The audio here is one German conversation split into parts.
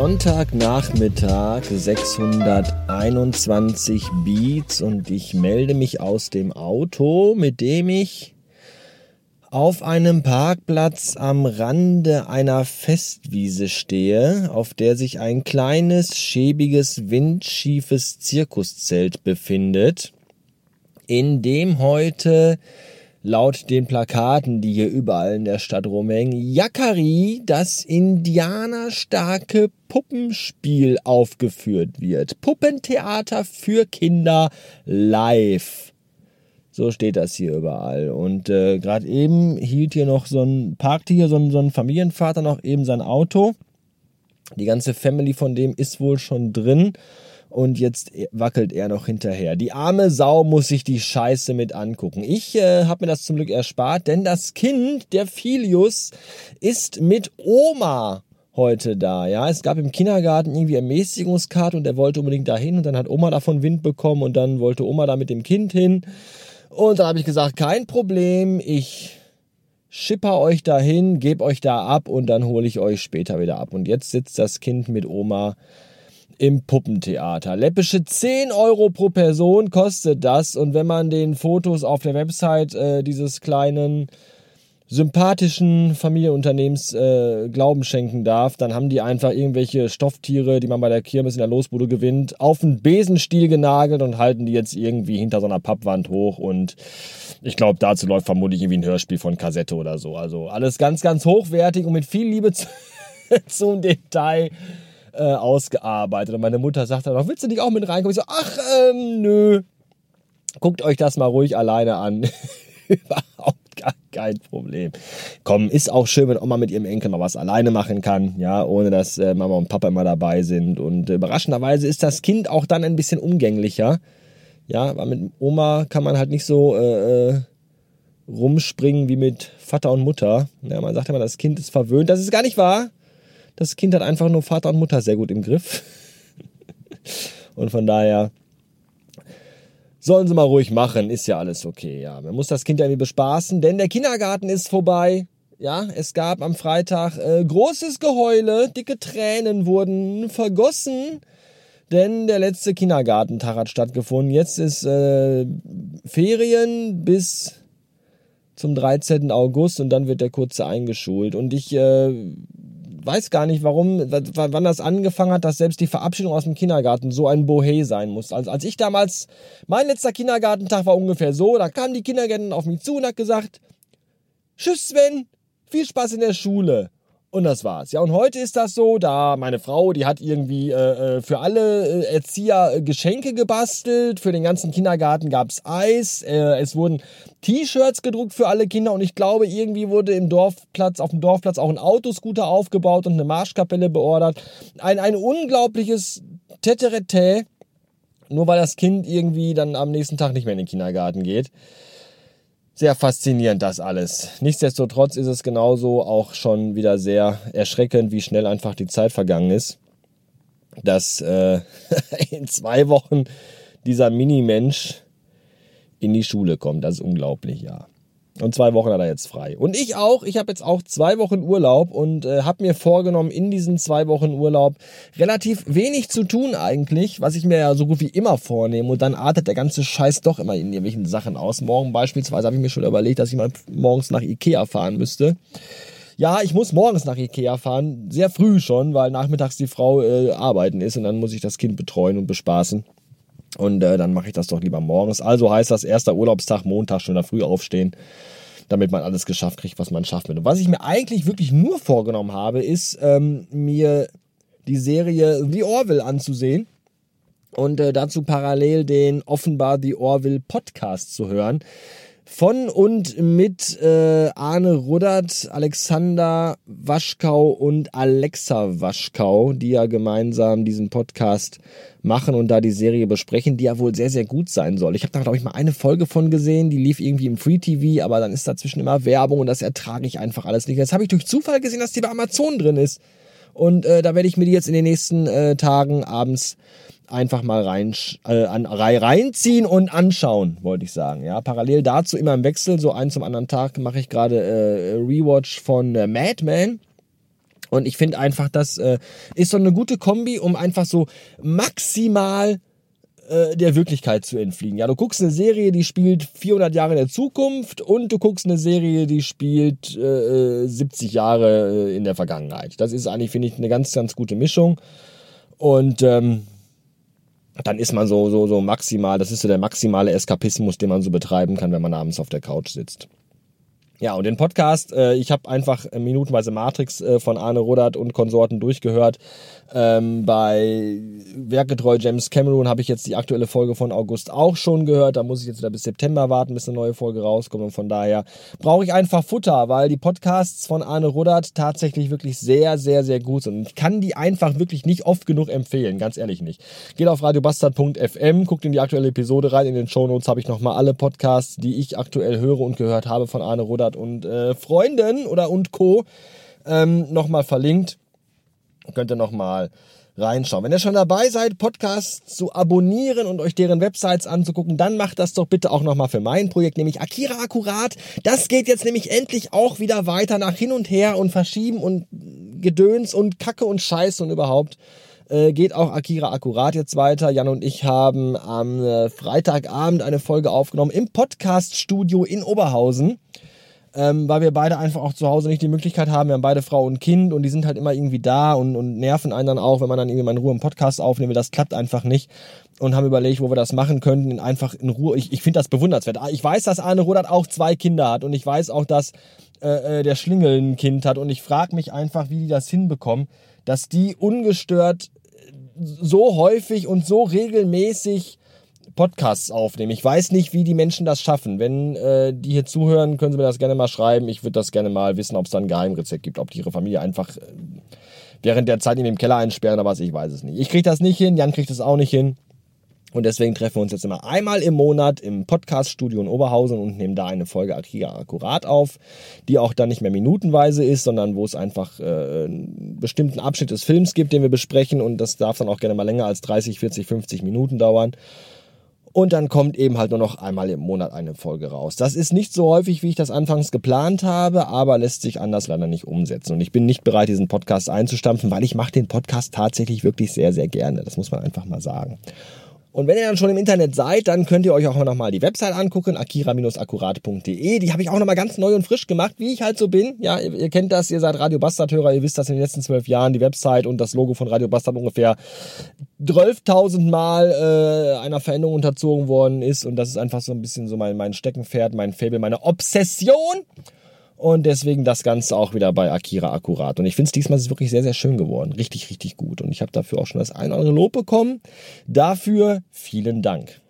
Sonntagnachmittag 621 Beats und ich melde mich aus dem Auto, mit dem ich auf einem Parkplatz am Rande einer Festwiese stehe, auf der sich ein kleines, schäbiges, windschiefes Zirkuszelt befindet, in dem heute laut den Plakaten, die hier überall in der Stadt rumhängen, Yakari, das indianerstarke Puppenspiel aufgeführt wird. Puppentheater für Kinder live. So steht das hier überall. Und äh, gerade eben hielt hier noch so ein, parkte hier so ein, so ein Familienvater noch eben sein Auto. Die ganze Family von dem ist wohl schon drin und jetzt wackelt er noch hinterher. Die arme Sau muss sich die Scheiße mit angucken. Ich äh, habe mir das zum Glück erspart, denn das Kind, der Filius, ist mit Oma heute da. Ja, es gab im Kindergarten irgendwie Ermäßigungskarte und er wollte unbedingt dahin und dann hat Oma davon Wind bekommen und dann wollte Oma da mit dem Kind hin. Und dann habe ich gesagt, kein Problem, ich schipper euch dahin, gebe euch da ab und dann hole ich euch später wieder ab. Und jetzt sitzt das Kind mit Oma im Puppentheater. Läppische 10 Euro pro Person kostet das. Und wenn man den Fotos auf der Website äh, dieses kleinen sympathischen Familienunternehmens äh, Glauben schenken darf, dann haben die einfach irgendwelche Stofftiere, die man bei der Kirmes in der Losbude gewinnt, auf einen Besenstiel genagelt und halten die jetzt irgendwie hinter so einer Pappwand hoch und ich glaube, dazu läuft vermutlich irgendwie ein Hörspiel von Kassette oder so. Also alles ganz, ganz hochwertig und mit viel Liebe zu, zum Detail äh, ausgearbeitet. Und meine Mutter sagt dann auch, willst du nicht auch mit reinkommen? Ich so, ach, ähm, nö. Guckt euch das mal ruhig alleine an. Überhaupt gar kein Problem. Komm, ist auch schön, wenn Oma mit ihrem Enkel mal was alleine machen kann, ja, ohne dass äh, Mama und Papa immer dabei sind. Und äh, überraschenderweise ist das Kind auch dann ein bisschen umgänglicher. Ja, weil mit Oma kann man halt nicht so äh, äh rumspringen wie mit Vater und Mutter. Ja, man sagt immer, das Kind ist verwöhnt. Das ist gar nicht wahr. Das Kind hat einfach nur Vater und Mutter sehr gut im Griff. und von daher sollen sie mal ruhig machen, ist ja alles okay. Ja, man muss das Kind ja irgendwie bespaßen, denn der Kindergarten ist vorbei. Ja, es gab am Freitag äh, großes Geheule, dicke Tränen wurden vergossen, denn der letzte Kindergartentag hat stattgefunden. Jetzt ist äh, Ferien bis zum 13. August und dann wird der Kurze eingeschult. Und ich äh, weiß gar nicht, warum, wann das angefangen hat, dass selbst die Verabschiedung aus dem Kindergarten so ein Bohé sein muss. Also als ich damals, mein letzter Kindergartentag war ungefähr so, da kam die Kindergärten auf mich zu und hat gesagt, Tschüss Sven, viel Spaß in der Schule. Und das war's. Ja, und heute ist das so, da meine Frau, die hat irgendwie äh, äh für alle äh, Erzieher äh, Geschenke gebastelt. Für den ganzen Kindergarten gab's Eis. Äh, es wurden T-Shirts gedruckt für alle Kinder. Und ich glaube, irgendwie wurde im Dorfplatz, auf dem Dorfplatz auch ein Autoscooter aufgebaut und eine Marschkapelle beordert. Ein, ein unglaubliches Teterete, nur weil das Kind irgendwie dann am nächsten Tag nicht mehr in den Kindergarten geht sehr faszinierend das alles. Nichtsdestotrotz ist es genauso auch schon wieder sehr erschreckend, wie schnell einfach die Zeit vergangen ist. Dass äh, in zwei Wochen dieser Mini-Mensch in die Schule kommt. Das ist unglaublich, ja. Und zwei Wochen hat er jetzt frei. Und ich auch. Ich habe jetzt auch zwei Wochen Urlaub und äh, habe mir vorgenommen, in diesen zwei Wochen Urlaub relativ wenig zu tun eigentlich, was ich mir ja so gut wie immer vornehme. Und dann artet der ganze Scheiß doch immer in irgendwelchen Sachen aus. Morgen beispielsweise habe ich mir schon überlegt, dass ich mal morgens nach Ikea fahren müsste. Ja, ich muss morgens nach Ikea fahren, sehr früh schon, weil nachmittags die Frau äh, arbeiten ist und dann muss ich das Kind betreuen und bespaßen. Und äh, dann mache ich das doch lieber morgens. Also heißt das erster Urlaubstag, Montag schon da früh aufstehen, damit man alles geschafft kriegt, was man schafft. Und was ich mir eigentlich wirklich nur vorgenommen habe, ist ähm, mir die Serie The Orville anzusehen und äh, dazu parallel den offenbar The Orville Podcast zu hören. Von und mit äh, Arne Ruddert, Alexander Waschkau und Alexa Waschkau, die ja gemeinsam diesen Podcast machen und da die Serie besprechen, die ja wohl sehr, sehr gut sein soll. Ich habe da, glaube ich, mal eine Folge von gesehen, die lief irgendwie im Free TV, aber dann ist dazwischen immer Werbung und das ertrage ich einfach alles nicht. Jetzt habe ich durch Zufall gesehen, dass die bei Amazon drin ist. Und äh, da werde ich mir die jetzt in den nächsten äh, Tagen abends einfach mal rein, äh, an, reinziehen und anschauen, wollte ich sagen. Ja, parallel dazu immer im Wechsel, so einen zum anderen Tag mache ich gerade äh, Rewatch von äh, Mad Men. Und ich finde einfach, das äh, ist so eine gute Kombi, um einfach so maximal äh, der Wirklichkeit zu entfliehen. Ja, du guckst eine Serie, die spielt 400 Jahre in der Zukunft und du guckst eine Serie, die spielt äh, 70 Jahre äh, in der Vergangenheit. Das ist eigentlich, finde ich, eine ganz, ganz gute Mischung. Und ähm, dann ist man so, so, so maximal, das ist so der maximale Eskapismus, den man so betreiben kann, wenn man abends auf der Couch sitzt. Ja, und den Podcast, äh, ich habe einfach äh, minutenweise Matrix äh, von Arne Ruddert und Konsorten durchgehört. Ähm, bei Werkgetreu James Cameron habe ich jetzt die aktuelle Folge von August auch schon gehört. Da muss ich jetzt wieder bis September warten, bis eine neue Folge rauskommt. Und von daher brauche ich einfach Futter, weil die Podcasts von Arne Ruddert tatsächlich wirklich sehr, sehr, sehr gut sind. Und ich kann die einfach wirklich nicht oft genug empfehlen, ganz ehrlich nicht. Geht auf radiobastard.fm, guckt in die aktuelle Episode rein. In den Shownotes habe ich nochmal alle Podcasts, die ich aktuell höre und gehört habe von Arne Ruddert Konrad und äh, Freunden oder und Co. Ähm, nochmal verlinkt. Könnt ihr nochmal reinschauen. Wenn ihr schon dabei seid, Podcasts zu abonnieren und euch deren Websites anzugucken, dann macht das doch bitte auch nochmal für mein Projekt, nämlich Akira Akkurat. Das geht jetzt nämlich endlich auch wieder weiter nach hin und her und verschieben und Gedöns und Kacke und Scheiß und überhaupt. Äh, geht auch Akira Akkurat jetzt weiter. Jan und ich haben am äh, Freitagabend eine Folge aufgenommen im Podcaststudio in Oberhausen ähm, weil wir beide einfach auch zu Hause nicht die Möglichkeit haben. Wir haben beide Frau und Kind und die sind halt immer irgendwie da und, und nerven einen dann auch, wenn man dann irgendwie mal in Ruhe einen Podcast aufnehmen will. Das klappt einfach nicht. Und haben überlegt, wo wir das machen könnten, einfach in Ruhe. Ich, ich finde das bewundernswert. Ich weiß, dass Arne Rudert auch zwei Kinder hat und ich weiß auch, dass äh, äh der Schlingel ein Kind hat und ich frage mich einfach, wie die das hinbekommen, dass die ungestört so häufig und so regelmäßig Podcasts aufnehmen. Ich weiß nicht, wie die Menschen das schaffen. Wenn äh, die hier zuhören, können sie mir das gerne mal schreiben. Ich würde das gerne mal wissen, ob es da ein Geheimrezept gibt, ob die ihre Familie einfach äh, während der Zeit in dem Keller einsperren oder was, ich weiß es nicht. Ich kriege das nicht hin, Jan kriegt das auch nicht hin. Und deswegen treffen wir uns jetzt immer einmal im Monat im Podcaststudio in Oberhausen und nehmen da eine Folge Akira akkurat auf, die auch dann nicht mehr minutenweise ist, sondern wo es einfach äh, einen bestimmten Abschnitt des Films gibt, den wir besprechen und das darf dann auch gerne mal länger als 30, 40, 50 Minuten dauern. Und dann kommt eben halt nur noch einmal im Monat eine Folge raus. Das ist nicht so häufig, wie ich das anfangs geplant habe, aber lässt sich anders leider nicht umsetzen. Und ich bin nicht bereit, diesen Podcast einzustampfen, weil ich mache den Podcast tatsächlich wirklich sehr, sehr gerne. Das muss man einfach mal sagen. Und wenn ihr dann schon im Internet seid, dann könnt ihr euch auch nochmal die Website angucken, akira-akkurat.de. Die habe ich auch nochmal ganz neu und frisch gemacht, wie ich halt so bin. Ja, ihr, ihr kennt das, ihr seid Radio Bastard-Hörer, ihr wisst, dass in den letzten zwölf Jahren die Website und das Logo von Radio Bastard ungefähr 12.000 Mal äh, einer Veränderung unterzogen worden ist. Und das ist einfach so ein bisschen so mein, mein Steckenpferd, mein Fable, meine Obsession. Und deswegen das Ganze auch wieder bei Akira akkurat. Und ich finde es diesmal ist wirklich sehr, sehr schön geworden. Richtig, richtig gut. Und ich habe dafür auch schon das ein oder andere Lob bekommen. Dafür vielen Dank.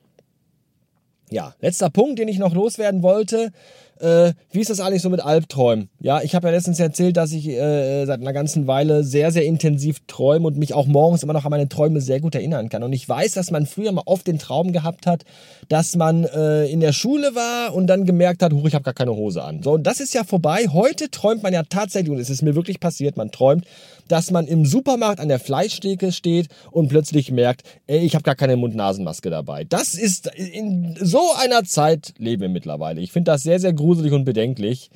Ja, letzter Punkt, den ich noch loswerden wollte äh, wie ist das eigentlich so mit Albträumen? Ja, ich habe ja letztens erzählt, dass ich äh, seit einer ganzen Weile sehr, sehr intensiv träume und mich auch morgens immer noch an meine Träume sehr gut erinnern kann. Und ich weiß, dass man früher mal oft den Traum gehabt hat, dass man äh, in der Schule war und dann gemerkt hat, huch, ich habe gar keine Hose an. So, und das ist ja vorbei. Heute träumt man ja tatsächlich, und es ist mir wirklich passiert, man träumt, dass man im Supermarkt an der Fleischtheke steht und plötzlich merkt, ey, ich habe gar keine Mund-Nasen-Maske dabei. Das ist, in so einer Zeit leben wir mittlerweile. Ich finde das sehr, sehr gruselig und bedenklich.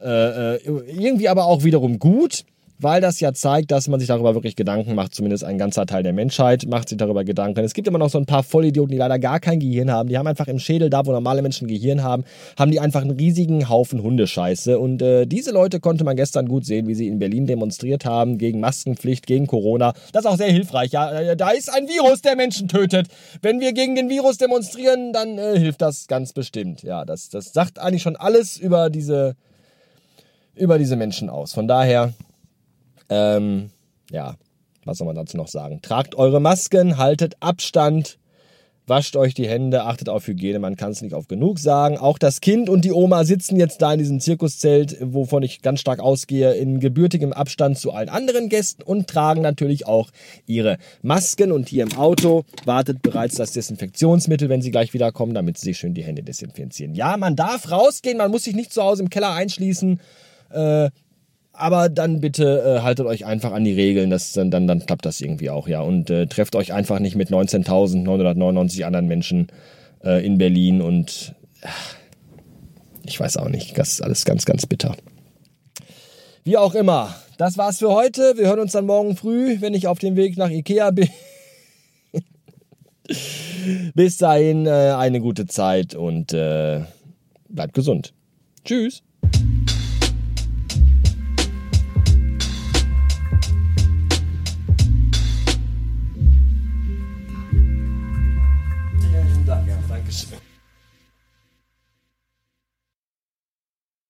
Äh, äh irgendwie aber auch wiederum gut weil das ja zeigt, dass man sich darüber wirklich Gedanken macht, zumindest ein ganzer Teil der Menschheit macht sich darüber Gedanken. Es gibt immer noch so ein paar Vollidioten, die leider gar kein Gehirn haben. Die haben einfach im Schädel, da wo normale Menschen Gehirn haben, haben die einfach einen riesigen Haufen Hundescheiße. Und äh, diese Leute konnte man gestern gut sehen, wie sie in Berlin demonstriert haben gegen Maskenpflicht, gegen Corona. Das ist auch sehr hilfreich. Ja, äh, da ist ein Virus, der Menschen tötet. Wenn wir gegen den Virus demonstrieren, dann äh, hilft das ganz bestimmt. Ja, das, das sagt eigentlich schon alles über diese über diese Menschen aus. Von daher ähm, ja, was soll man dazu noch sagen? Tragt eure Masken, haltet Abstand, wascht euch die Hände, achtet auf Hygiene, man kann es nicht oft genug sagen. Auch das Kind und die Oma sitzen jetzt da in diesem Zirkuszelt, wovon ich ganz stark ausgehe, in gebürtigem Abstand zu allen anderen Gästen und tragen natürlich auch ihre Masken. Und hier im Auto wartet bereits das Desinfektionsmittel, wenn sie gleich wiederkommen, damit sie sich schön die Hände desinfizieren. Ja, man darf rausgehen, man muss sich nicht zu Hause im Keller einschließen. Äh, aber dann bitte äh, haltet euch einfach an die Regeln, das, dann, dann, dann klappt das irgendwie auch, ja. Und äh, trefft euch einfach nicht mit 19.999 anderen Menschen äh, in Berlin und äh, ich weiß auch nicht, das ist alles ganz, ganz bitter. Wie auch immer, das war's für heute. Wir hören uns dann morgen früh, wenn ich auf dem Weg nach Ikea bin. Bis dahin äh, eine gute Zeit und äh, bleibt gesund. Tschüss.